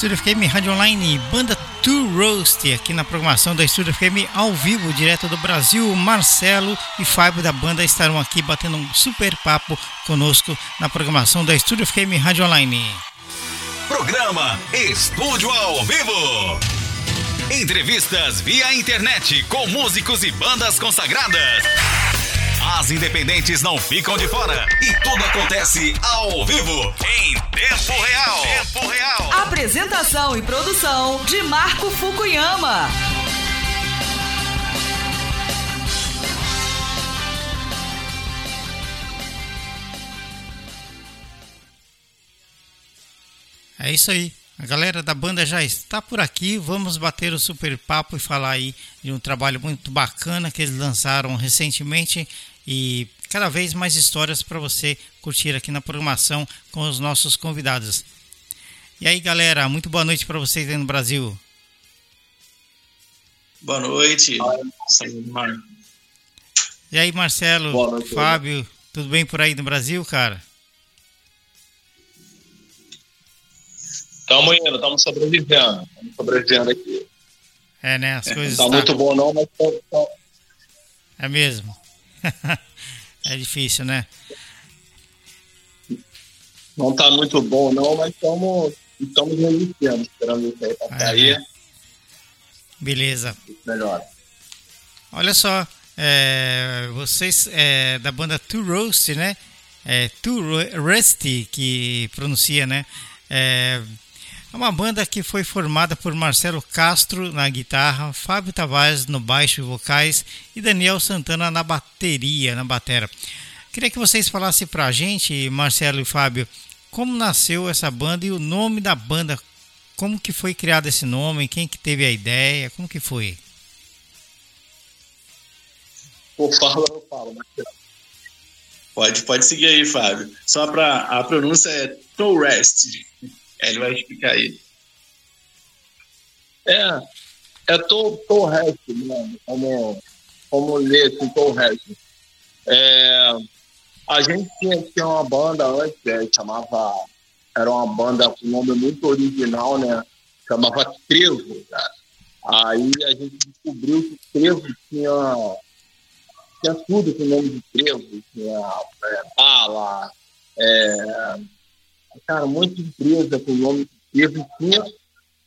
Estúdio FM Rádio Online, banda To Roast, aqui na programação da Estúdio FM ao vivo, direto do Brasil. Marcelo e Fábio da banda estarão aqui batendo um super papo conosco na programação da Estúdio FM Rádio Online. Programa Estúdio ao Vivo. Entrevistas via internet com músicos e bandas consagradas. As independentes não ficam de fora e tudo acontece ao vivo, em tempo real. Tempo real. Apresentação e produção de Marco Fukuyama. É isso aí. A galera da banda já está por aqui. Vamos bater o super papo e falar aí de um trabalho muito bacana que eles lançaram recentemente e cada vez mais histórias para você curtir aqui na programação com os nossos convidados. E aí, galera, muito boa noite para vocês aí no Brasil. Boa noite. E aí, Marcelo, noite, Fábio, tudo bem por aí no Brasil, cara? Estamos indo, estamos sobrevivendo. Estamos sobrevivendo aqui. É, né? As coisas. Não está tá... muito bom, não, mas. Tá, tá... É mesmo. é difícil, né? Não está muito bom, não, mas estamos estamos resistindo, esperando isso aí ah, aí. É. Beleza. Melhor. Olha só, é, vocês é, da banda Two Roast, né? É, Two Rusty, que pronuncia, né? É, é uma banda que foi formada por Marcelo Castro na guitarra, Fábio Tavares no baixo e vocais e Daniel Santana na bateria, na batera. Queria que vocês falassem pra gente, Marcelo e Fábio, como nasceu essa banda e o nome da banda. Como que foi criado esse nome? Quem que teve a ideia? Como que foi? Pô, fala, eu falo, Marcelo. Pode, pode seguir aí, Fábio. Só para a pronúncia é Tourest. Ele vai explicar aí. É, é Torres, né? como, como ler assim, Torres. É, a gente tinha, tinha uma banda antes, é, chamava, era uma banda com nome muito original, né? Chamava Trevo, cara. Aí a gente descobriu que Trevo tinha, tinha tudo com o nome de Trevo, tinha é, bala, é, cara, muita empresa com nome Trevo tinha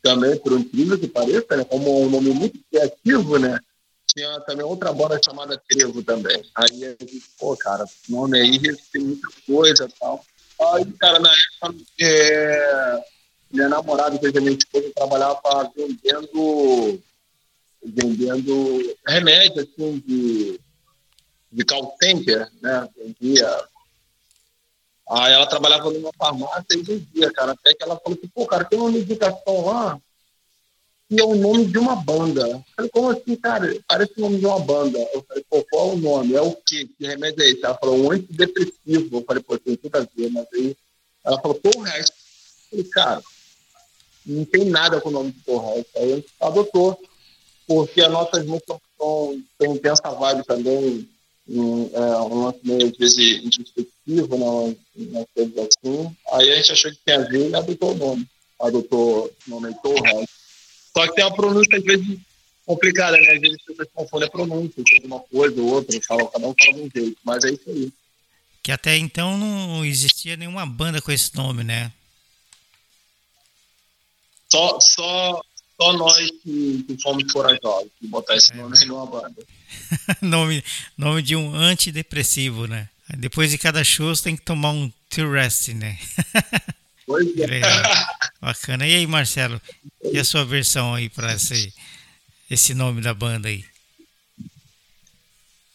também, por incrível que pareça, né, como um nome muito criativo, né? Tinha também outra banda chamada Trevo também. Aí a gente, pô, cara, nome aí tem muita coisa e tal. Aí, cara, na época, é, minha namorada, que é minha esposa, trabalhava vendendo, vendendo remédio, assim, de, de call center, né? Vendia Aí ela trabalhava numa farmácia e vendia, cara. Até que ela falou assim, pô, cara, tem uma medicação lá que é o nome de uma banda. Eu falei, como assim, cara? Parece o nome de uma banda. Eu falei, pô, qual é o nome? É o quê? Que remédio é esse? Ela falou, um antidepressivo. Eu falei, pô, tem tudo a ver, mas aí ela falou, pô, o resto. Eu falei, cara, não tem nada com o nome de porra. Aí a gente adotou, porque as nossas músicas são, tem, essa vibe também um, é, um lance meio, às vezes, introspectivo, né, umas coisas assim. Aí a gente achou que tinha a ver e adotou o nome. Adotou o nome Torres. Só que tem uma pronúncia, às vezes, complicada, né? Às vezes as pessoas confundem a pronúncia de uma coisa ou outra, fala, cada um fala de um jeito, mas é isso aí. Que até então não existia nenhuma banda com esse nome, né? Só, só, só nós que, que fomos corajosos de botar esse é. nome numa banda. nome, nome de um antidepressivo, né? Depois de cada show você tem que tomar um T-Rest, né? Pois é. Bacana. E aí, Marcelo? E a sua versão aí para esse, esse nome da banda aí?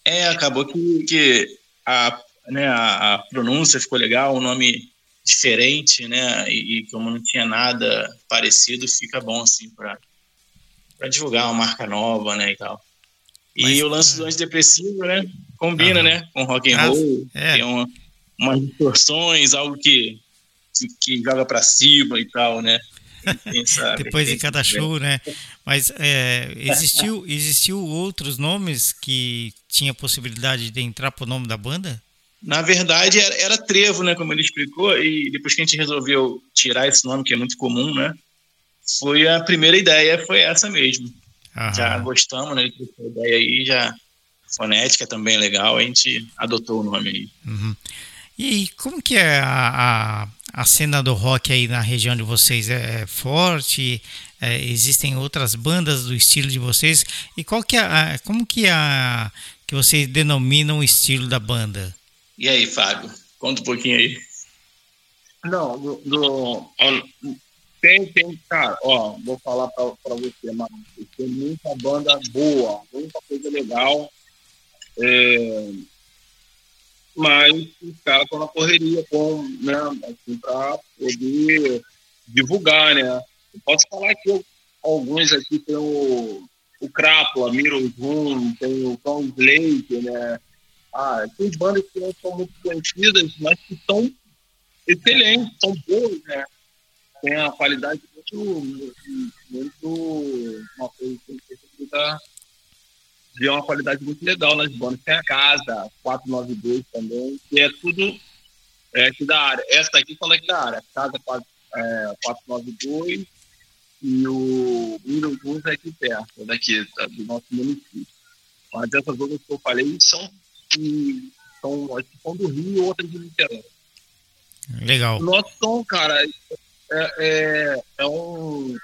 É, acabou que, que a, né, a, a pronúncia ficou legal, o nome diferente, né? E, e, como não tinha nada parecido, fica bom assim para divulgar uma marca nova, né, e tal. E Mas, o lance do é. antidepressivo, né? Combina, né? Com rock and roll. É. Tem uma, umas distorções, algo que, que, que joga para cima e tal, né? Depois de cada show, né? Mas é, existiu, existiu outros nomes que tinha possibilidade de entrar pro nome da banda? Na verdade, era, era, trevo, né? Como ele explicou, e depois que a gente resolveu tirar esse nome, que é muito comum, né? foi a primeira ideia, foi essa mesmo. Aham. Já gostamos, né? A ideia aí já fonética também é legal, a gente adotou o nome aí. Uhum. E como que é a, a, a, cena do rock aí na região de vocês? É, é forte? É, existem outras bandas do estilo de vocês? E qual que é a, como que é a que vocês denominam o estilo da banda? E aí, Fábio? Conta um pouquinho aí. Não, do, do tem, tem, cara, ó, vou falar pra, pra você, mano. Tem muita banda boa, muita coisa legal. É, mas os caras estão na correria com, né, assim, para poder divulgar, né? Eu posso falar que alguns aqui tem o, o Crápula, Miro Zoom, tem o Tom Slate, né? Ah, tem bandas que não são muito conhecidas, mas que são excelentes, são boas, né? Tem a qualidade muito, muito uma coisa que precisa de uma qualidade muito legal nas bandas. Tem a Casa, 492 também, que é tudo é, aqui da área. Essa aqui fala aqui da área. Casa 4, é, 492 e o Blues é aqui perto, daqui, tá, do nosso município. Mas essas outras que eu falei são, são, são do Rio e outras de Niterói. Legal. O nosso som, cara, é, é, é, um,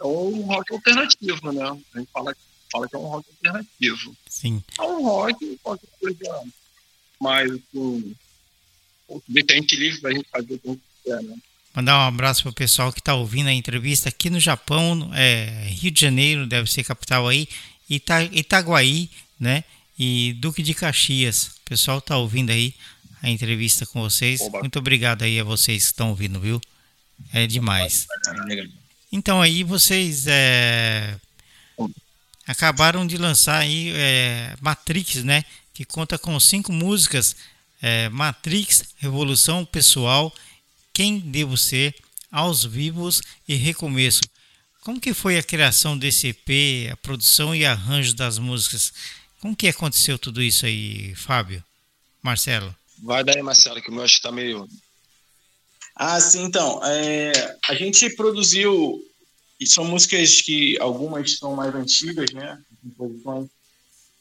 é um rock alternativo, né? A gente fala que fala que é um rock alternativo. Sim. É um rock, qualquer coisa mais um, um decente livre pra gente fazer o que a gente quer, né? Mandar um abraço pro pessoal que está ouvindo a entrevista aqui no Japão, é, Rio de Janeiro, deve ser capital aí, Ita, Itaguaí, né? E Duque de Caxias. O pessoal está ouvindo aí a entrevista com vocês. Oba. Muito obrigado aí a vocês que estão ouvindo, viu? É demais. Então aí vocês é, acabaram de lançar aí é, Matrix, né? Que conta com cinco músicas: é, Matrix, Revolução Pessoal, Quem Devo Ser, Aos Vivos e Recomeço. Como que foi a criação desse EP, a produção e arranjo das músicas? Como que aconteceu tudo isso aí, Fábio? Marcelo? Vai daí, Marcelo, que o meu acho que tá meio... Ah, sim, então. É, a gente produziu e são músicas que algumas são mais antigas, né? Composições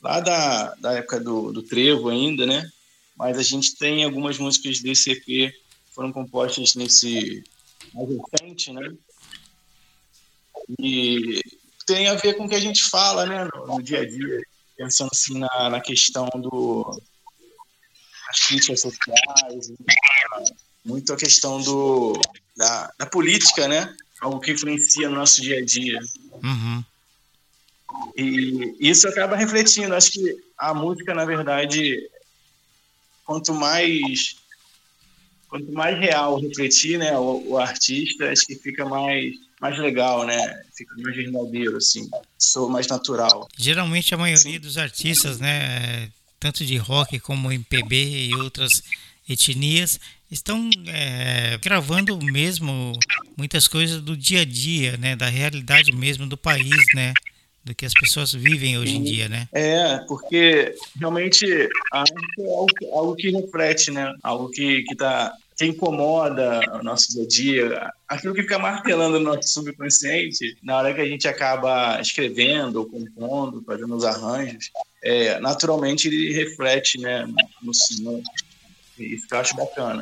lá da, da época do, do trevo ainda, né? Mas a gente tem algumas músicas desse EP que foram compostas nesse mais recente, né? E tem a ver com o que a gente fala, né? No, no dia a dia, pensando assim na, na questão do as críticas sociais, muito a questão do da, da política, né? algo que influencia no nosso dia a dia. Uhum. E isso acaba refletindo. Acho que a música, na verdade, quanto mais quanto mais real refletir, né, o, o, artista, acho que fica mais mais legal, né? Fica mais verdadeiro, assim, sou mais natural. Geralmente a maioria Sim. dos artistas, né, tanto de rock como MPB e outras etnias, estão é, gravando mesmo muitas coisas do dia a dia, né, da realidade mesmo do país, né, do que as pessoas vivem hoje em dia, né? É, porque realmente a arte é algo, algo que reflete, né, algo que que tá que incomoda o nosso dia a dia, aquilo que fica martelando no nosso subconsciente, na hora que a gente acaba escrevendo, compondo, fazendo os arranjos, é, naturalmente ele reflete, né, no, no, isso que eu acho bacana.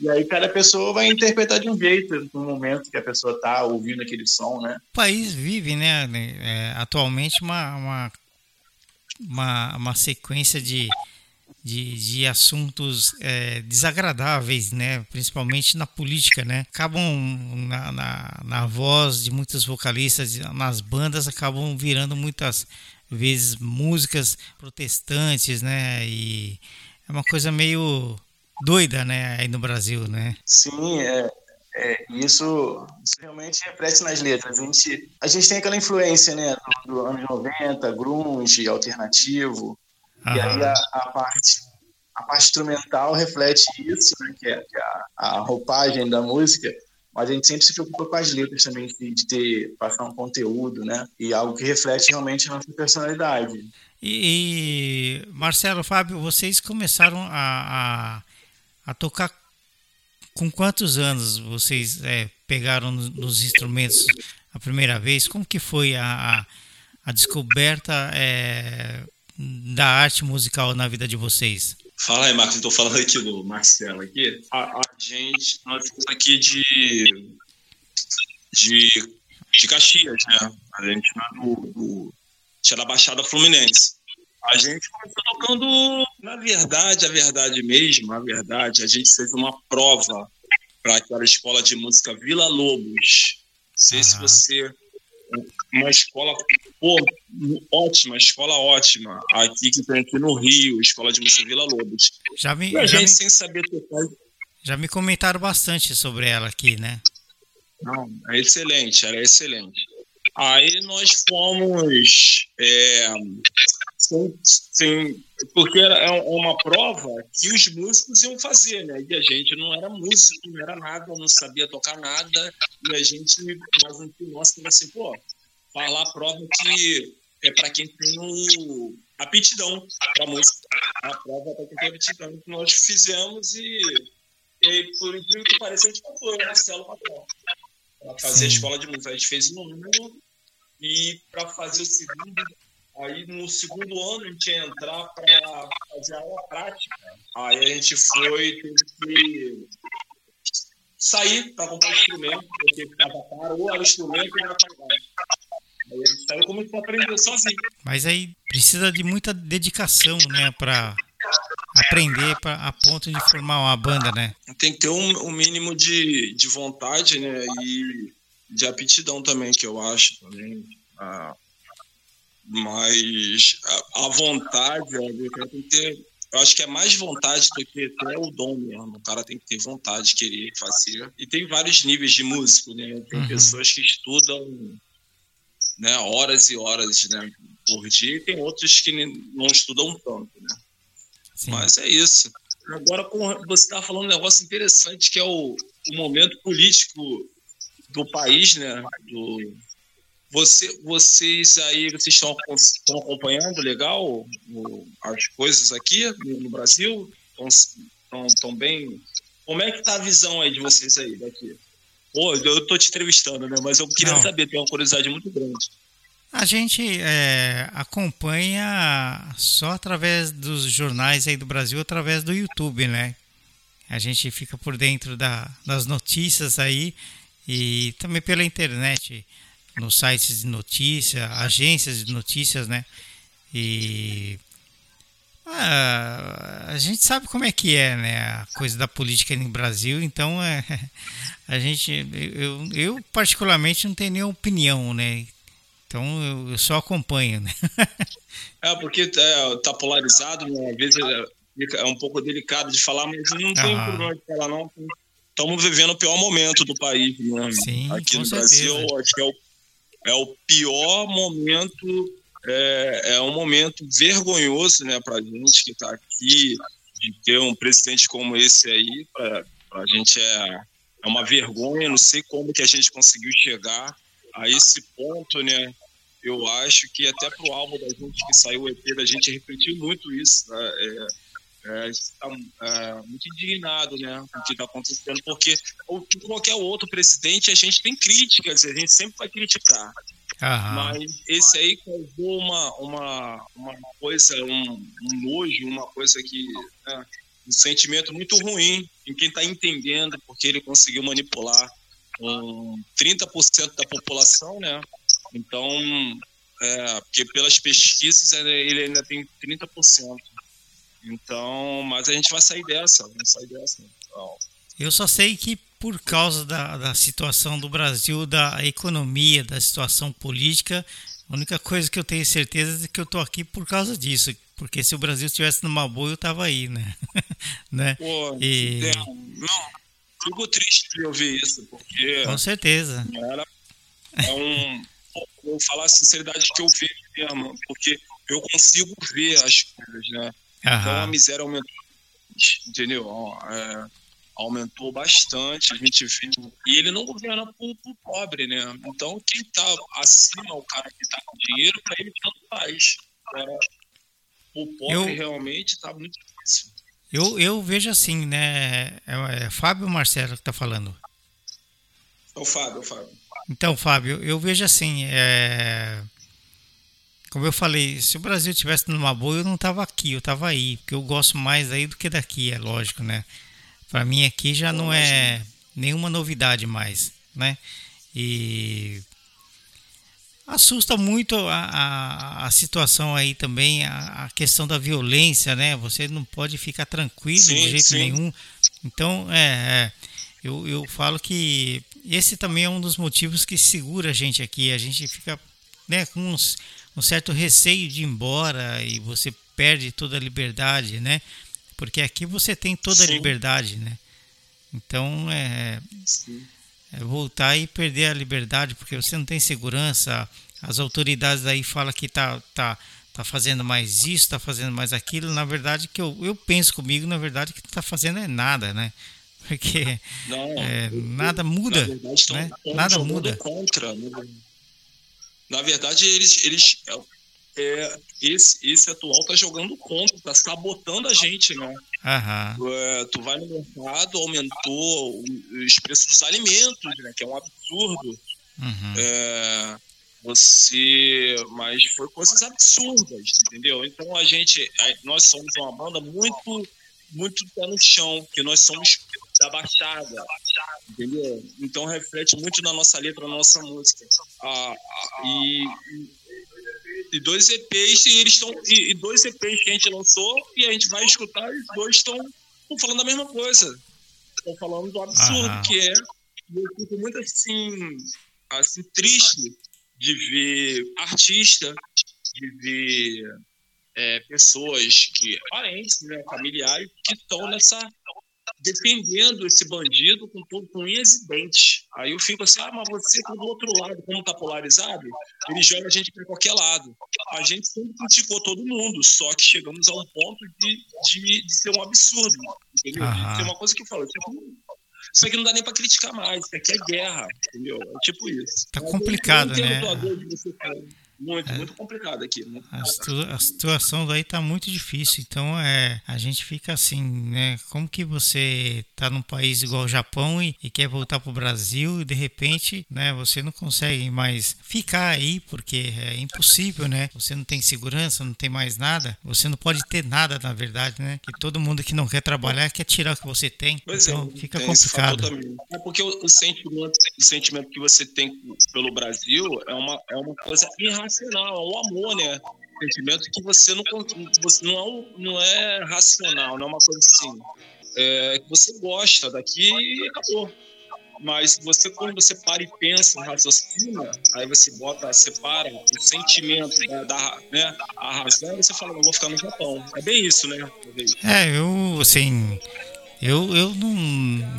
E aí cada pessoa vai interpretar de um jeito no momento que a pessoa está ouvindo aquele som, né? O país vive, né, é, atualmente uma, uma, uma, uma, sequência de, de, de assuntos é, desagradáveis, né, principalmente na política, né? Acabam na, na, na voz de muitos vocalistas, nas bandas, acabam virando muitas vezes músicas protestantes, né? E é uma coisa meio doida, né, aí no Brasil, né? Sim, é, é isso, isso, realmente reflete nas letras. A gente, a gente tem aquela influência, né, do, do anos 90, grunge, alternativo, Aham. e aí a, a, parte a parte instrumental reflete isso, né, que é, que é a, a, roupagem da música, mas a gente sempre se preocupa com as letras também, de, ter, passar um conteúdo, né, e algo que reflete realmente a nossa personalidade. E, e Marcelo, Fábio, vocês começaram a, a a tocar com quantos anos vocês é, pegaram nos instrumentos a primeira vez? Como que foi a, a, a descoberta é, da arte musical na vida de vocês? Fala aí, Marcos. Estou falando aqui do Marcelo aqui. A, a gente, nós estamos aqui de, de, de Caxias, né? A gente é do, do, é da Baixada Fluminense. A gente começou tocando, na verdade, a verdade mesmo, a verdade, a gente fez uma prova para aquela escola de música Vila Lobos. Não sei uhum. se você uma escola pô, ótima, escola ótima, aqui que tem aqui no Rio, escola de música Vila Lobos. Já me, e a já gente me, sem saber tocar. Já me comentaram bastante sobre ela aqui, né? Não, é excelente, era excelente. Aí nós fomos. É, sem, sem, porque era é uma prova que os músicos iam fazer, né? E a gente não era músico, não era nada, não sabia tocar nada. E a gente, mas um tio nosso falou assim, pô, falar a prova que é para quem tem o, aptidão para música. A prova é para quem tem aptidão. Que nós fizemos e, e por incrível que pareça, a gente passou, Marcelo. Para fazer a escola de música. A gente fez um ano e para fazer o segundo Aí no segundo ano a gente ia entrar para fazer aula prática. Aí a gente foi, teve que sair para comprar instrumento, porque estava caro, ou era instrumento ou era pagar. Aí a gente saiu começou a aprender sozinho. Mas aí precisa de muita dedicação, né, para aprender pra, a ponto de formar uma banda, né? Tem que ter um, um mínimo de, de vontade, né, e de aptidão também, que eu acho também. Ah, mas a, a vontade, o cara tem que ter. Eu acho que é mais vontade do que até o dom mesmo. O cara tem que ter vontade de querer fazer. E tem vários níveis de músico, né? Tem uhum. pessoas que estudam né, horas e horas né, por dia, e tem outros que não estudam tanto, né? Sim. Mas é isso. Agora, você está falando um negócio interessante que é o, o momento político do país, né? Do, você, vocês aí, vocês estão, estão acompanhando legal as coisas aqui no, Brasil? Estão, estão, estão, bem? Como é que tá a visão aí de vocês aí daqui? Pô, eu tô te entrevistando, né? Mas eu queria Não. saber, tenho uma curiosidade muito grande. A gente é, acompanha só através dos jornais aí do Brasil, através do YouTube, né? A gente fica por dentro da, das notícias aí e também pela internet nos sites de notícia, agências de notícias, né? E ah, a gente sabe como é que é, né? A coisa da política no Brasil, então é, a gente, eu, eu particularmente não tenho nenhuma opinião, né? Então eu, só acompanho, né? é porque é, tá polarizado, né? às vezes é, é, um pouco delicado de falar, mas não tem ah. problema de falar não. Estamos vivendo o pior momento do país, né? Sim, Aqui no certeza. Brasil, acho que é o é o pior momento, é, é um momento vergonhoso né, para a gente que está aqui, de ter um presidente como esse aí, para a gente é, é uma vergonha, não sei como que a gente conseguiu chegar a esse ponto, né? Eu acho que até pro álbum da gente que saiu o EP da gente refletiu muito isso, né? É, é, está é, muito indignado né, com o que está acontecendo, porque qualquer outro presidente a gente tem críticas, a gente sempre vai criticar. Aham. Mas esse aí causou uma, uma, uma coisa, um, um nojo, uma coisa que. Né, um sentimento muito ruim em quem está entendendo, porque ele conseguiu manipular um 30% da população, né? Então, é, porque pelas pesquisas ele ainda tem 30%. Então, mas a gente vai sair dessa, vamos sair dessa. Então. Eu só sei que por causa da, da situação do Brasil, da economia, da situação política, a única coisa que eu tenho certeza é que eu tô aqui por causa disso. Porque se o Brasil estivesse numa boa, eu tava aí, né? né? Pô, e... não, fico triste de ouvir isso, porque. Com certeza. Era, é um. Vou falar a sinceridade que eu vejo mesmo, porque eu consigo ver as coisas, né? Aham. Então a miséria aumentou, entendeu? É, aumentou bastante, a gente viu. E ele não governa por, por pobre, né? Então quem está acima, o cara que está com dinheiro, para ele tanto faz. Agora, o pobre eu, realmente está muito difícil. Eu, eu vejo assim, né? É, é Fábio Marcelo que tá falando. É o Fábio, é o Fábio. Então, Fábio, eu vejo assim, é... como eu falei, se o Brasil tivesse numa boa, eu não tava aqui, eu tava aí, porque eu gosto mais aí do que daqui, é lógico, né? Para mim aqui já não é nenhuma novidade mais, né? E assusta muito a, a, a situação aí também, a, a, questão da violência, né? Você não pode ficar tranquilo sim, de jeito sim. nenhum. Então, é, é, eu, eu falo que esse também é um dos motivos que segura a gente aqui. A gente fica né, com uns, um certo receio de ir embora e você perde toda a liberdade, né? Porque aqui você tem toda sim. a liberdade, né? Então, é, é, voltar e perder a liberdade, porque você não tem segurança. As autoridades aí falam que tá, tá, tá fazendo mais isso, tá fazendo mais aquilo. Na verdade, que eu, eu penso comigo, na verdade, que tá fazendo é nada, né? Porque não, é, nada muda, verdade, né? Nada muda. Contra, né? Na verdade, eles, eles é, esse, esse atual tá jogando contra, tá sabotando a gente, né? Uhum. É, tu vai no mercado, aumentou os preços dos alimentos, né? Que é um absurdo. Uhum. É, você. Mas foi coisas absurdas, entendeu? Então a gente. Nós somos uma banda muito, muito pé no chão, que nós somos da Baixada, entendeu? Então reflete muito na nossa letra, na nossa música. Ah, e e dois EPs e eles estão e, e, dois EPs que a gente lançou e a gente vai escutar e os dois estão falando a mesma coisa. Estão falando do absurdo Aham. que é. E eu fico muito assim, assim triste de ver artista, de ver é, pessoas que parentes, né, familiares que estão nessa defendendo esse bandido com com unhas e dentes. Aí eu fico assim, ah, mas você tá do outro lado, como tá polarizado, ele joga a gente para qualquer lado. A gente sempre criticou todo mundo, só que chegamos a um ponto de, de, de ser um absurdo, entendeu? De ser uma coisa que eu falo, tipo, isso aqui não dá nem para criticar mais, isso aqui é guerra, entendeu? É tipo isso. Tá complicado, né? Muito, é, muito complicado aqui. Né? A, a, situação daí tá muito difícil. Então é, a gente fica assim, né? Como que você tá num país igual o Japão e, e quer voltar pro Brasil e de repente, né? Você não consegue mais ficar aí porque é impossível, né? Você não tem segurança, não tem mais nada. Você não pode ter nada, na verdade, né? Que todo mundo que não quer trabalhar quer tirar o que você tem. Pois é, então é, fica complicado. É porque o, o, sentimento, o sentimento que você tem pelo Brasil é uma, é uma coisa irracional racional, é o amor, né? Sentimento que você não, você não, é, não é racional, não é uma coisa assim. É que você gosta daqui e acabou. Mas você, quando você para e pensa, raciocina, aí você bota, separa o sentimento né, da, né, a razão, e você fala, eu vou ficar no Japão. É bem isso, né? É, eu, assim, eu, eu não,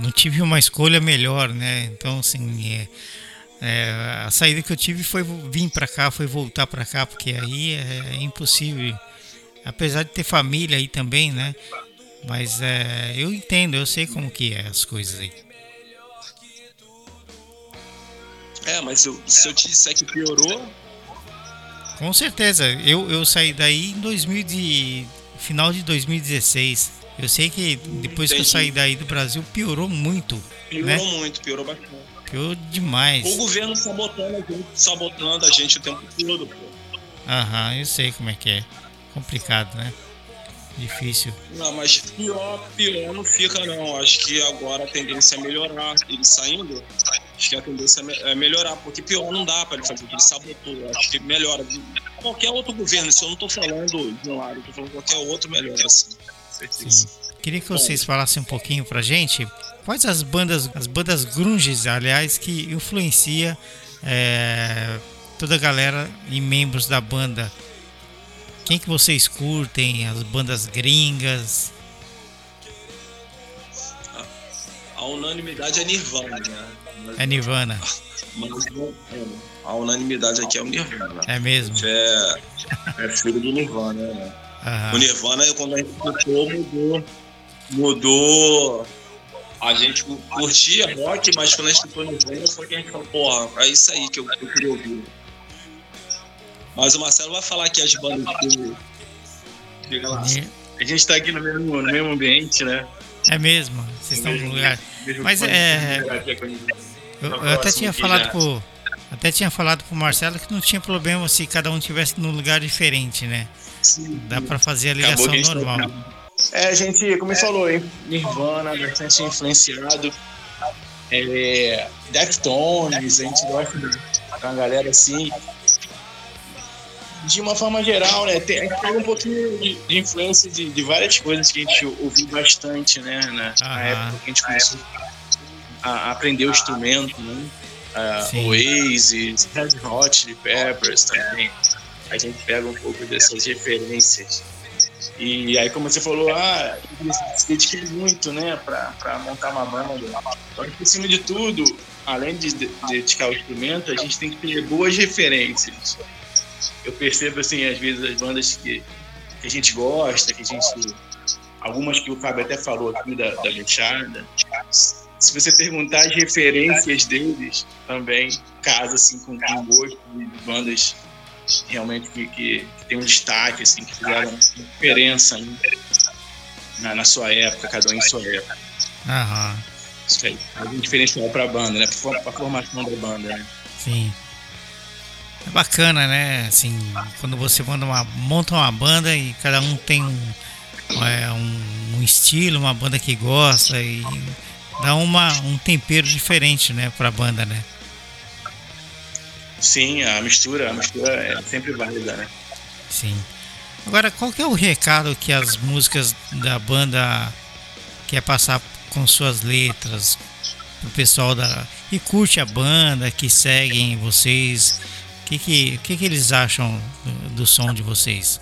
não tive uma escolha melhor, né? Então, assim, é, é, a saída que eu tive foi vir para cá, foi voltar para cá, porque aí é, é, impossível. Apesar de ter família aí também, né? Mas é, eu entendo, eu sei como que é as coisas aí. É, mas eu, se eu te disser que piorou. Com certeza, eu, eu saí daí em 2000 de, final de 2016. Eu sei que depois Entendi. que eu saí daí do Brasil piorou muito. Piorou né? muito, piorou bastante. Pior demais. O governo sabotando a gente, sabotando a gente o tempo todo, pô. Aham, eu sei como é que é. Complicado, né? Difícil. Não, mas pior, pior não fica não. Acho que agora a tendência é melhorar. Ele saindo, acho que a tendência é melhorar, porque pior não dá para ele fazer, ele sabotou. Acho que melhora. Qualquer outro governo, isso eu não tô falando de um lado, eu tô falando qualquer outro melhora, assim. Sim. Queria que vocês falassem um pouquinho pra gente Quais as bandas, as bandas grunges, aliás, que influencia é, toda a galera e membros da banda? Quem que vocês curtem? As bandas gringas? A unanimidade é Nirvana, né? É Nirvana. Mas a unanimidade aqui é o Nirvana. É mesmo? É, é filho do Nirvana, né? O Nirvana, quando a gente escutou, mudou. Mudou a gente curtia rock, mas quando a gente foi no Vênus foi que a gente falou, porra, é isso aí que eu, eu queria ouvir. Mas o Marcelo vai falar aqui as bandas que lá. A gente está aqui no mesmo, no mesmo ambiente, né? É mesmo, vocês estão no lugar. Mas é. Eu, eu até tinha falado pro. Até tinha falado pro Marcelo que não tinha problema se cada um tivesse num lugar diferente, né? Sim. Dá para fazer a ligação a normal. É, a gente, como ele falou, Nirvana, bastante influenciado. É, Deftones, a gente gosta de uma galera assim. De uma forma geral, né? Tem, a gente pega um pouquinho de, de influência de, de, várias coisas que a gente ouviu bastante, né? Na, na época que a gente começou a, a aprender o instrumento, né? Uh, Oasis, Red Hot Chili Peppers também. A gente pega um pouco dessas referências. E aí, como você falou, ah, se dediquei muito, né, para montar uma banda. Só que, por cima de tudo, além de, de dedicar o instrumento, a gente tem que ter boas referências. Eu percebo, assim, às vezes, as bandas que, que a gente gosta, que a gente. Algumas que o Fábio até falou aqui da, da Machada. Se você perguntar as referências deles, também casa assim, com o gosto de bandas realmente que, que, que, tem um destaque, assim, que fizeram diferença na, na, sua época, cada um em sua época. Aham. Isso aí, um diferencial para a banda, né? Para a formação da banda, né? Sim. É bacana, né? Assim, quando você manda uma, monta uma banda e cada um tem um, é, um, um, estilo, uma banda que gosta e dá uma, um tempero diferente, né, para a banda, né? Sim, a mistura, a mistura é sempre válida, né? Sim. Agora, qual que é o recado que as músicas da banda quer passar com suas letras o pessoal da que curte a banda, que seguem vocês? O que, que, que, que eles acham do, do som de vocês?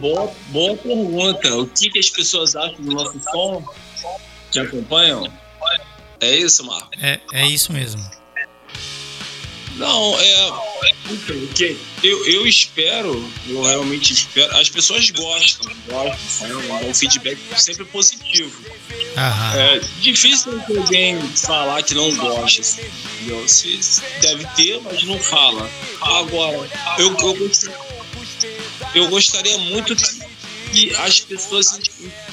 Boa, boa pergunta. O que, que as pessoas acham do nosso som? Te acompanham? É isso, Marco? É, é isso mesmo. Não, é. Então, eu, eu espero, eu realmente espero. As pessoas gostam, gostam, né? um feedback sempre positivo. Aham. É difícil alguém falar que não gosta, assim, entendeu? Se, deve ter, mas não fala. Agora, eu, eu, eu gostaria muito que que as pessoas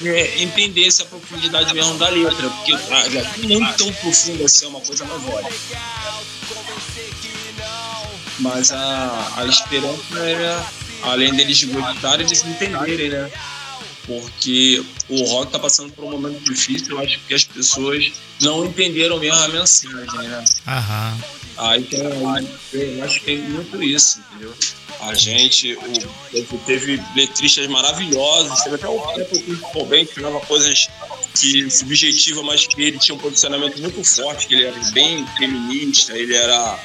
é, entendessem a profundidade mesmo da letra, porque ah, já não tão profundo assim, é uma coisa nova. Mas a, a esperança é, além deles gostarem, eles entenderem, né? Porque o rock tá passando por um momento difícil, eu acho que as pessoas não entenderam mesmo a mensagem, né? Aham. Aí tem, eu acho que tem muito isso, entendeu? A gente o, teve letristas maravilhosos, teve até o próprio Kurt Cobain que falava coisas que subjetiva, mas que ele tinha um posicionamento muito forte, que ele era bem feminista, ele era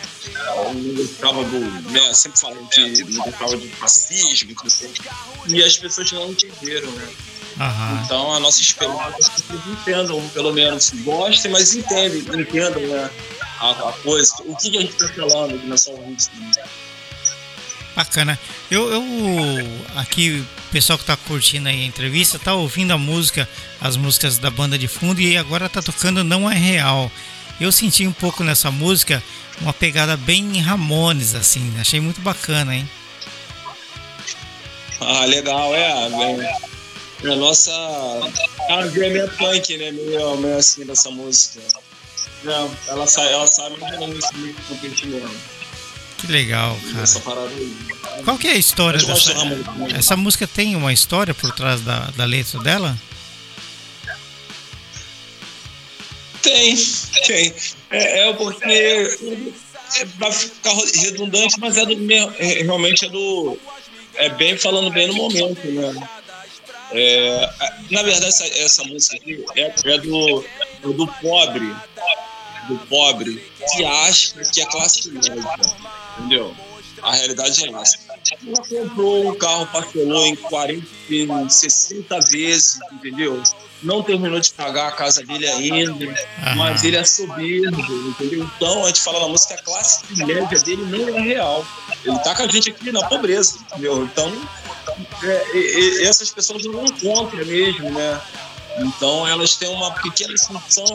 não gostava do, né, sempre falando que não gostava do fascismo, e as pessoas não entenderam, né? Então a nossa esperança é que vocês entendam, pelo menos gostem, mas entendem, entendam né, a, a coisa, o que, que a gente está falando aqui nessa ouvinte. Bacana. Eu, eu aqui, o pessoal que está curtindo aí a entrevista, tá ouvindo a música, as músicas da banda de fundo e agora tá tocando Não é Real. Eu senti um pouco nessa música uma pegada bem Ramones, assim. Achei muito bacana, hein? Ah, legal, é. é, é a nossa. A meio punk, né? Meio, meio assim dessa música. Não, ela, ela sabe mais ou menos o que a que legal, cara. Qual que é a história dessa... Essa música tem uma história por trás da, da letra dela? Tem, tem. É, é porque é, vai ficar redundante, mas é do é, realmente é do é bem falando bem no momento, né? É, na verdade essa, essa música aqui é, é do é do pobre, do pobre que acha que é classe média entendeu? A realidade é essa. Ela comprou um carro, parcelou em 40, 60 vezes, entendeu? Não terminou de pagar a casa dele ainda, mas ele é soberbo, entendeu? Então a gente fala na música, a classe média dele não é real. Ele tá com a gente aqui na pobreza, entendeu? Então é, essas pessoas não encontram mesmo, né? Então elas têm uma pequena função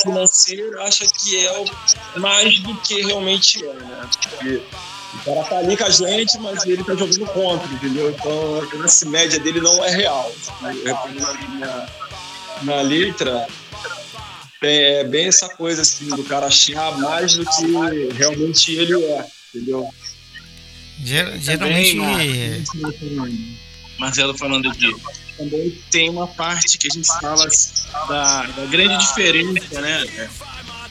financeira, acha que é mais do que realmente é, né? Porque O cara tá ali com a gente, mas ele tá jogando contra, entendeu? Então a classe média dele não é real. Na, na letra, é bem essa coisa assim, do cara achar mais do que realmente ele é, entendeu? Ger geralmente. Marcelo falando aqui. Também tem uma parte que a gente fala da, da grande diferença, né?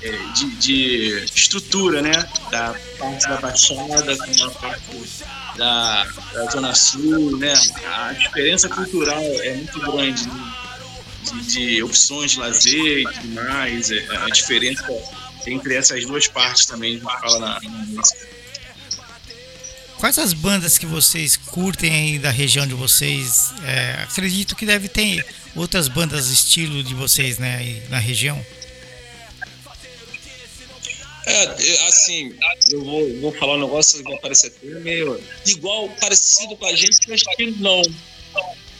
É, de, de, estrutura, né? Da parte da Baixada com a parte da, da Zona Sul, né? A diferença cultural é muito grande, né? de, de, opções de lazer e tudo mais. É, a diferença entre essas duas partes também a gente fala na, na música. Quais as bandas que vocês curtem aí da região de vocês? É, acredito que deve ter outras bandas estilo de vocês, né, aí na região. É, assim, eu vou, vou falar um negócio que vai parecer até meio igual, parecido com a gente, mas que não. Tem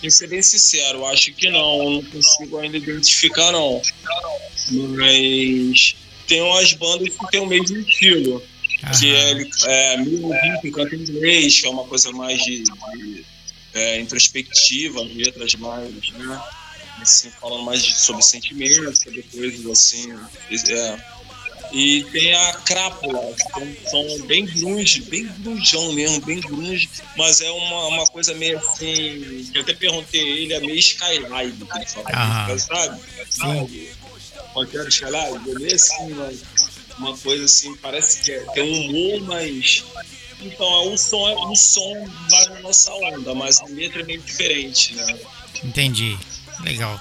que ser bem sincero, acho que não, não consigo ainda identificar, não. Mas tem umas bandas que tem o mesmo estilo. Aham. Que é, é Mil Rio canta inglês, que é uma coisa mais de, de é, introspectiva, letras mais, né? Assim, falando mais de, sobre sentimentos, sobre coisas assim. É, e tem a Crápula, que som bem grunge, bem grunjão mesmo, bem grunge, mas é uma, uma coisa meio assim. Eu até perguntei ele, é meio Skyline que ele fala, ah, sabe? Qualquer Skyline, ele é assim, mas uma coisa assim, parece que é, tem um humor, mas. Então, o som, o som vai na nossa onda, mas a letra é meio diferente, né? Entendi. Legal.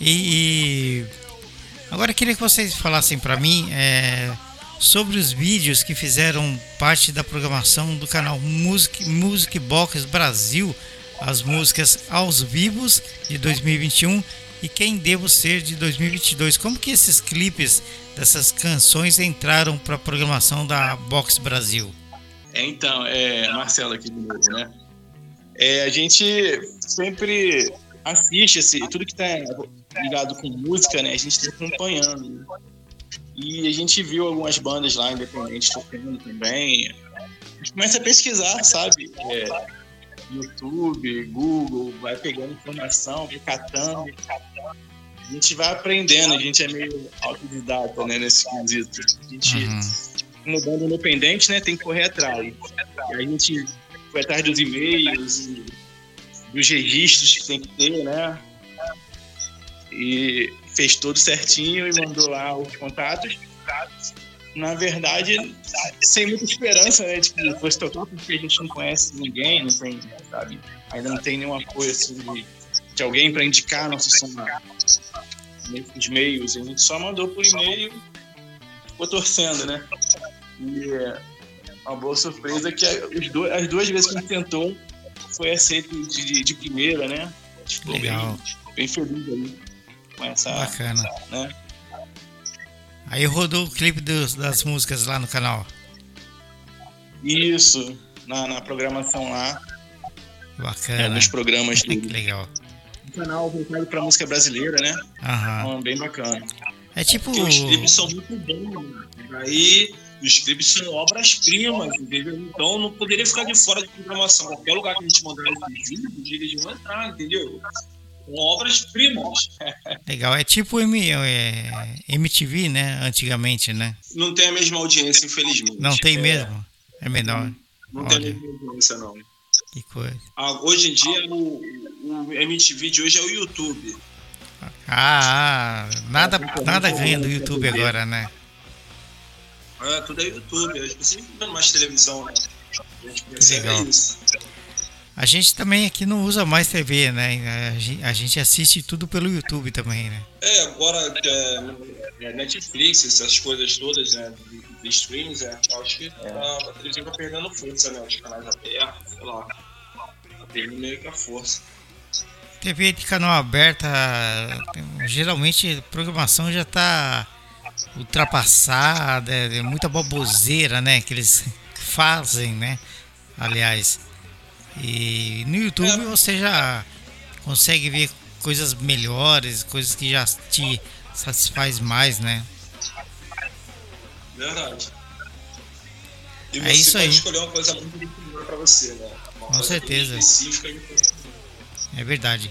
E, Agora queria que vocês falassem para mim é, sobre os vídeos que fizeram parte da programação do canal Music, Music Box Brasil, as músicas aos vivos de 2021 e Quem Devo Ser de 2022. Como que esses clipes dessas canções entraram para a programação da Box Brasil? É, então, é, Marcelo aqui de novo, né? É, a gente sempre assiste esse, tudo que está ligado com música, né? A gente está acompanhando. Né? E a gente viu algumas bandas lá independentes tocando também. A gente começa a pesquisar, sabe? É, YouTube, Google, vai pegando informação, vai catando. A gente vai aprendendo, a gente é meio autodidata, né, nesse quesito. A gente, uhum. como banda independente, né, tem que correr atrás. E a gente foi atrás dos e-mails, dos registros que tem que ter, né? e fez tudo certinho e mandou lá os contatos. Na verdade, sem muita esperança, né, que fosse tocar, porque a gente não conhece ninguém, não tem, sabe? Ainda não tem nenhum apoio assim, de, de alguém para indicar nosso som nos meios. A gente só mandou por e-mail ficou torcendo, né? E é uma boa surpresa que os dois, as duas vezes que a gente tentou foi aceito de, de primeira, né? Ficou Legal. Bem, bem feliz ali com essa. Bacana. Né? Aí rodou o clipe dos, das músicas lá no canal. Isso, na, na programação lá. Bacana. É, nos programas que Legal. O canal voltado pra música brasileira, né? Aham. Então, bem bacana. É tipo. Porque os clipes são muito bons, né? Aí os clipes são obras-primas, entendeu? Então não poderia ficar de fora de programação. Qualquer lugar que a gente mandar esses vídeos, eles vão entrar, entendeu? com obras-primas. Legal, é tipo M, é, MTV, né? Antigamente, né? Não tem a mesma audiência, infelizmente. Não tem é, mesmo? É menor. Não, não tem a mesma audiência, não. Que coisa. Ah, hoje em dia, o, o, MTV de hoje é o YouTube. Ah, nada, nada ganha do YouTube agora, né? Ah, tudo é YouTube. As pessoas não vendo mais televisão, né? A gente percebe Legal. isso. A gente também aqui não usa mais TV, né? A gente assiste tudo pelo YouTube também, né? É, agora é, é Netflix, essas coisas todas, né? De, streams, é, acho que é. a, a televisão tá perdendo força, né? Os canais abertos, sei lá. Tá perdendo meio que a força. TV de canal aberta, geralmente a programação já tá ultrapassada, é muita baboseira, né? Que eles fazem, né? Aliás. E no YouTube é. você já consegue ver coisas melhores, coisas que já te satisfaz mais, né? Verdade. E É isso aí. escolher uma coisa muito você, né? Uma Com certeza. É verdade.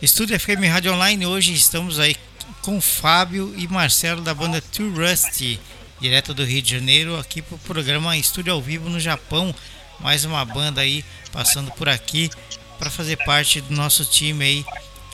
Estúdio FM Rádio Online, hoje estamos aí com Fábio e Marcelo da banda Too Rusty, direto do Rio de Janeiro, aqui para o programa Estúdio ao Vivo no Japão. Mais uma banda aí passando por aqui para fazer parte do nosso time aí.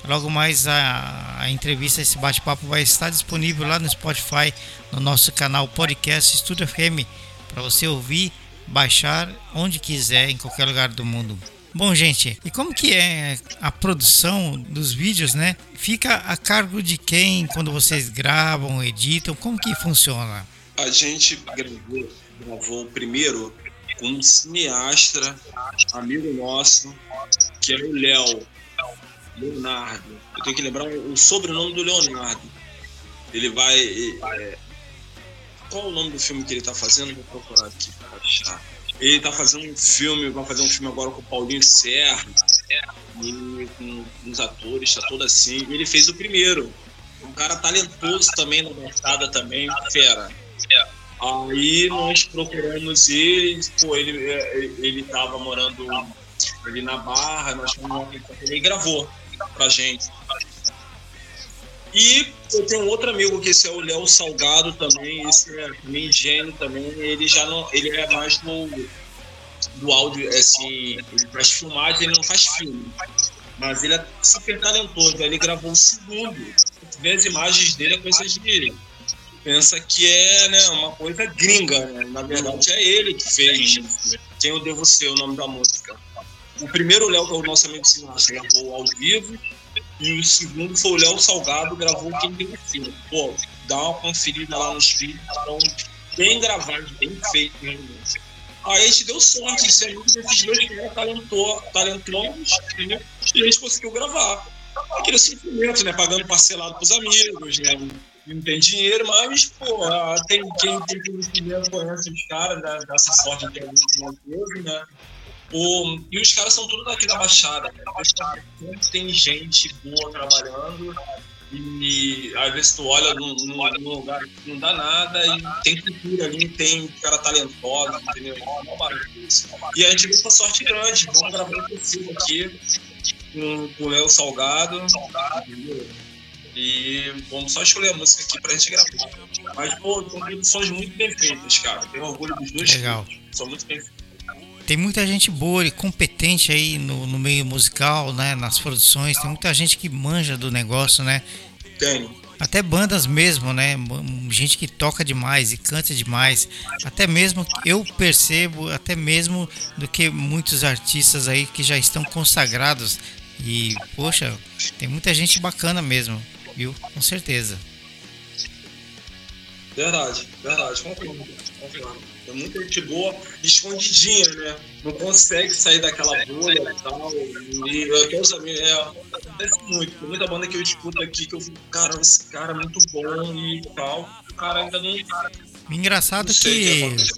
Logo mais a, a entrevista, esse bate-papo vai estar disponível lá no Spotify, no nosso canal podcast Estúdio FM, para você ouvir, baixar onde quiser, em qualquer lugar do mundo. Bom, gente, e como que é a produção dos vídeos, né? Fica a cargo de quem quando vocês gravam, editam? Como que funciona? A gente gravou, gravou primeiro com um cineasta, amigo nosso, que é o Léo. Leonardo. Eu tenho que lembrar o sobrenome do Leonardo. Ele vai. é, qual o nome do filme que ele tá fazendo? Vou procurar aqui pra achar. Ele tá fazendo um filme, vai fazer um filme agora com o Paulinho Serra. E com uns atores, tá todo assim. Ele fez o primeiro. Um cara talentoso também na baixada também, fera. Aí nós procuramos ele, pô, ele, é, ele tava morando ali na Barra, nós fomos ele gravou pra gente. E eu tenho um outro amigo que esse é o Léo Salgado também, esse é também gênio também, ele já não, ele é mais do, do áudio, assim, ele faz filmagem, ele não faz filme. Mas ele é super talentoso, ele gravou o segundo. Tu vê as imagens dele, é coisa de pensa que é né, uma coisa gringa, né? na verdade é ele que fez Quem Eu Devo Ser, o nome da música. O primeiro Léo, que é o nosso amigo cineasta, gravou ao vivo, e o segundo foi o Léo Salgado, gravou Quem Devo Ser. Pô, dá uma conferida lá nos vídeos, estão bem gravados, bem feitos. realmente. Aí a gente deu sorte de ser amigo desses dois caras talentosos, talentosos entendeu? e a gente conseguiu gravar. Aquele sentimento, né? Pagando parcelado pros amigos, né? Não tem dinheiro, mas, pô, ah, tem, quem tem conhecimento conhece os caras, dá, dá essa sorte ter alguém talentoso, né? O, e os caras são todos daqui da Baixada, né? Sempre tem gente boa trabalhando e às vezes tu olha num, num- lugar que não dá nada e tem cultura ali, tem cara talentoso, entendeu? É uma. E a gente viu essa sorte grande, vamos gravar um possível aqui com, com o Léo Salgado, entendeu? E vamos só escolher a música aqui pra gente gravar. Mas, pô, são produções muito bem feitas, cara. Tenho orgulho dos dois Legal. São muito bem feitos. Tem muita gente boa e competente aí no, no meio musical, né? Nas produções, tem muita gente que manja do negócio, né? Tenho. Até bandas mesmo, né? Gente que toca demais e canta demais. Até mesmo eu percebo, até mesmo do que muitos artistas aí que já estão consagrados. E, poxa, tem muita gente bacana mesmo, viu? Com certeza. Verdade, verdade. Concordo. Concordo. É muita gente boa, escondidinha, né? Não consegue sair daquela bolha e tal. E até os amigos, é, acontece muito. Tem muita banda que eu escuto aqui que eu fico, cara, esse cara é muito bom e tal. O cara ainda não. Engraçado Não que que acontece.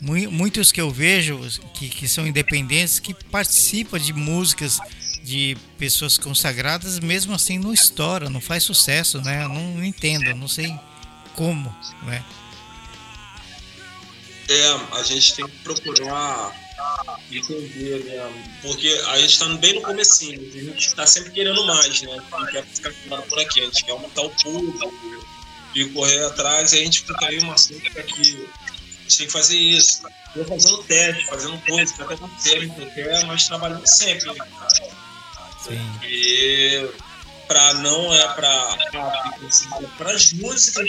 mui- muitos que eu vejo que, que são independentes que participam de músicas de pessoas consagradas, mesmo assim não estoura, não faz sucesso, né? Eu não, entendo, não sei como, né? É, a gente tem que procurar entender, né? Porque a gente tá bem no comecinho, a gente tá sempre querendo mais, né? Não quer ficar parado por aqui, a gente quer aumentar o público e correr atrás, e a gente fica aí uma súplica que a gente tem que fazer isso. Eu fazendo teste, fazendo coisa, que até não sei o que quer, mas trabalhando sempre, né, cara? Sim. E para não é para para as músicas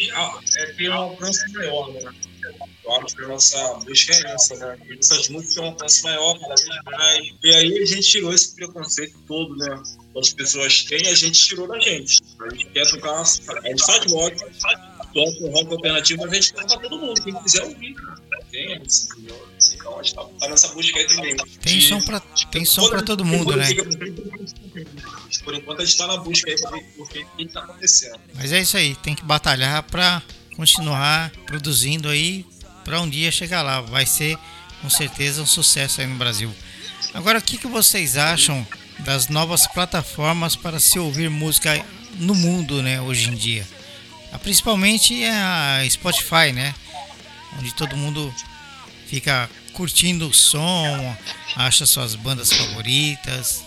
é ter um alcance maior, né? Eu acho que a nossa busca é essa, né? Essas músicas têm um alcance maior cada vez mais. E aí a gente tirou esse preconceito todo, né? As pessoas têm, a gente tirou da gente. A gente quer tocar, a gente faz rock, toca rock alternativo, mas a gente toca pra todo mundo, quem quiser ouvir. né? Tem? Então a gente tá, tá nessa busca aí também. Tem de- som pra, tem som pra todo mundo, né? Por enquanto a gente tá na busca aí pra ver o que que tá acontecendo. Mas é isso aí, tem que batalhar pra continuar produzindo aí pra um dia chegar lá. Vai ser com certeza um sucesso aí no Brasil. Agora, o que, que vocês acham das novas plataformas para se ouvir música no mundo, né, hoje em dia? Ah, Principalmente é a Spotify, né? Onde todo mundo fica curtindo o som, acha suas bandas favoritas.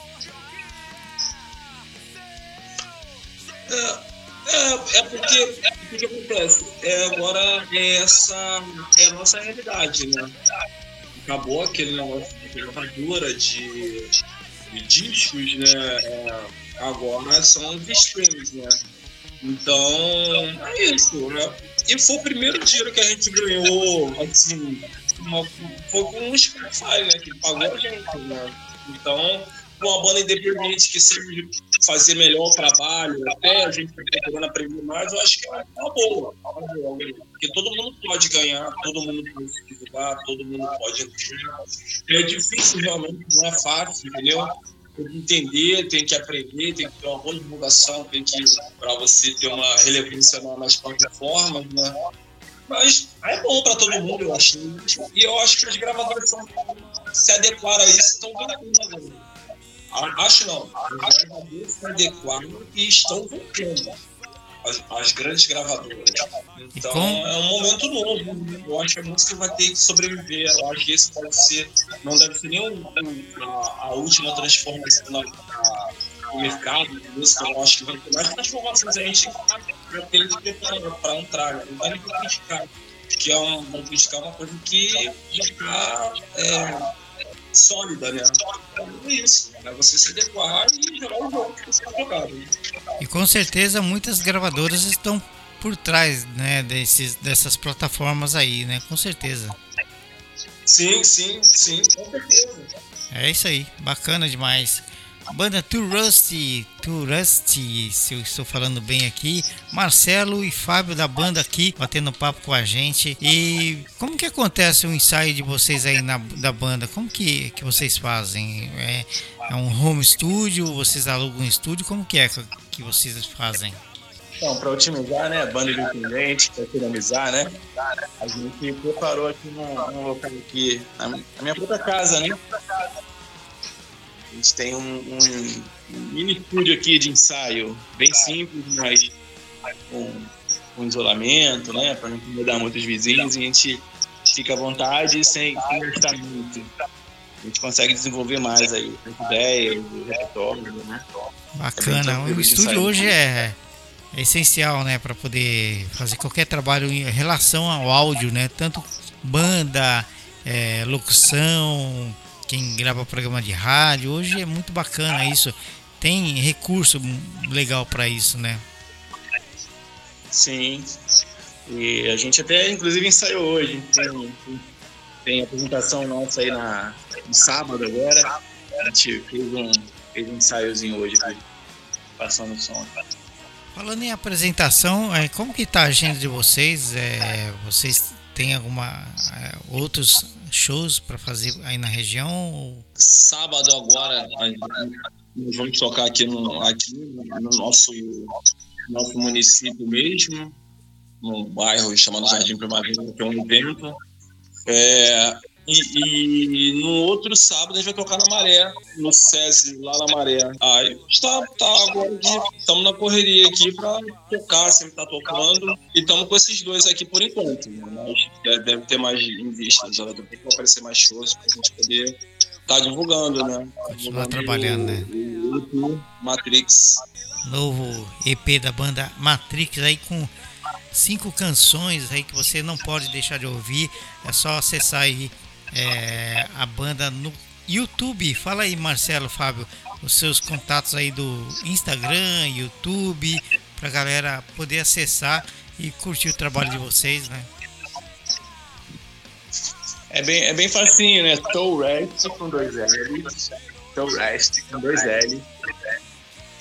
É, é, é porque o que, que acontece? É, agora é essa é a nossa realidade, né? Acabou aquele negócio de gravadora de, de discos, né? É, agora são os streams, né? Então, é isso, né? E foi o primeiro dinheiro que a gente ganhou, assim, uma, foi com o Spotify, né? Que pagou a gente, né? Então, uma banda independente que sempre fazer melhor o trabalho, até a gente está procurando aprender mais, eu acho que é uma boa. Porque todo mundo pode ganhar, todo mundo pode se divulgar, todo mundo pode entrar. É difícil realmente, não é fácil, entendeu? Tem que entender, tem que aprender, tem que ter uma boa divulgação, tem que para você ter uma relevância nas plataformas, né? Mas é bom para todo mundo, eu acho. E eu acho que as gravadoras são, se adequaram a isso, estão bem Acho não. As gravadoras se adequaram e estão voltando. As, as, grandes gravadoras. Então é um momento novo. Eu acho que a música vai ter que sobreviver. Eu acho que esse pode ser, não deve ser nem um, a, a, última transformação na, na, no mercado de música. Eu acho que vai ter mais transformações. A gente vai ter que preparar para entrar. Não vai nem criticar. Que é um, criticar uma coisa que já está. É, sólida, né? É isso, é você se adequar e jogar o jogo que você está jogando. E com certeza muitas gravadoras estão por trás, né, desses, dessas plataformas aí, né? Com certeza. Sim, sim, sim, com certeza. É isso aí, bacana demais. Banda Too Rusty, Too Rusty, se eu estou falando bem aqui. Marcelo e Fábio da banda aqui, batendo papo com a gente. E como que acontece o ensaio de vocês aí na, da banda? Como que, que vocês fazem? É, é um home studio? Vocês alugam um estúdio? Como que é que vocês fazem? Então, para otimizar, né, banda independente, para economizar, né, a gente preparou aqui num, local aqui, na minha própria casa, né, a gente tem um, um, mini estúdio aqui de ensaio, bem simples, mas com, com isolamento, né? Para não incomodar muitos vizinhos e a gente fica à vontade sem, gastar muito. A gente consegue desenvolver mais aí, as ideias, o repertório, né? Bacana. É o estúdio hoje é, é essencial, né, para poder fazer qualquer trabalho em relação ao áudio, né? Tanto banda, é, locução, quem grava programa de rádio. Hoje é muito bacana isso. Tem recurso legal para isso, né? Sim. E a gente até, inclusive, ensaiou hoje. Tem, tem apresentação nossa aí na, no sábado agora. A gente fez um, fez um ensaiozinho hoje, passando o som. Falando em apresentação, é, como que tá a agenda de vocês? É, vocês têm alguma é, outros shows para fazer aí na região? Sábado agora nós vamos tocar aqui no, aqui no nosso, nosso município mesmo, num bairro chamado Jardim Primavera, que é um evento. É, e, e, no outro sábado a gente vai tocar na Maré, no SESI, lá na Maré. Aí está, tá agora estamos na correria aqui para tocar, sempre tá tocando. E estamos com esses dois aqui por enquanto. Né? Mas deve ter mais em vista, já deve aparecer mais shows para a gente poder estar tá divulgando, né? Continuar trabalhando, né? Matrix. Novo EP da banda Matrix aí com cinco canções aí que você não pode deixar de ouvir. É só acessar aí é, a banda no YouTube. Fala aí, Marcelo, Fábio, os seus contatos aí do Instagram, YouTube, pra galera poder acessar e curtir o trabalho de vocês, né? É bem, é bem facinho, né? Tourest com dois L. Tourest com dois L.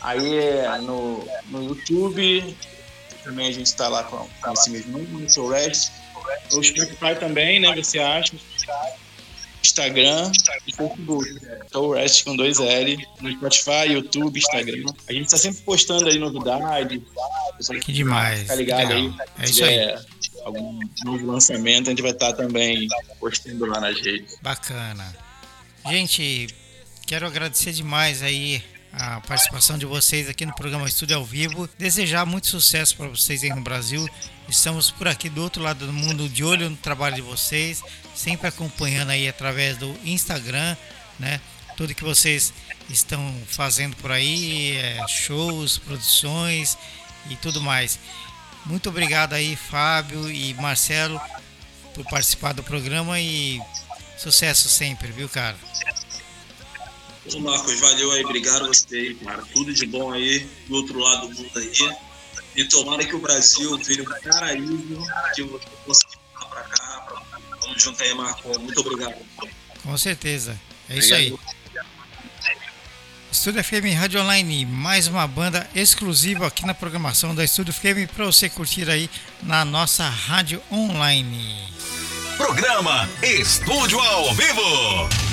Aí é no, no YouTube também a gente está lá com, com esse mesmo nome, Tourest. O Spotify também, né? Você acha? Instagram e Facebook. Então, Rest com dois L, no Spotify, YouTube, Instagram. A gente está sempre postando aí novidades. Que demais. Fica ligado aí. É isso aí. Algum novo lançamento, a gente vai estar tá também postando lá nas redes. Bacana. Gente, quero agradecer demais aí a participação de vocês aqui no programa Estúdio ao Vivo. Desejar muito sucesso para vocês aí no Brasil. Estamos por aqui do outro lado do mundo, de olho no trabalho de vocês, sempre acompanhando aí através do Instagram, né? Tudo que vocês estão fazendo por aí, é, shows, produções e tudo mais. Muito obrigado aí, Fábio e Marcelo, por participar do programa e sucesso sempre, viu, cara? Ô Marcos, valeu aí, obrigado a você aí, cara. Tudo de bom aí do outro lado do mundo aí. E tomara que o Brasil vire um paraíso que você possa vir pra cá. Pra... Vamos juntar aí, Marcos. Muito obrigado. Com certeza. É isso aí. Estúdio FM Rádio Online, mais uma banda exclusiva aqui na programação da Estúdio FM para você curtir aí na nossa rádio online. Programa Estúdio ao Vivo.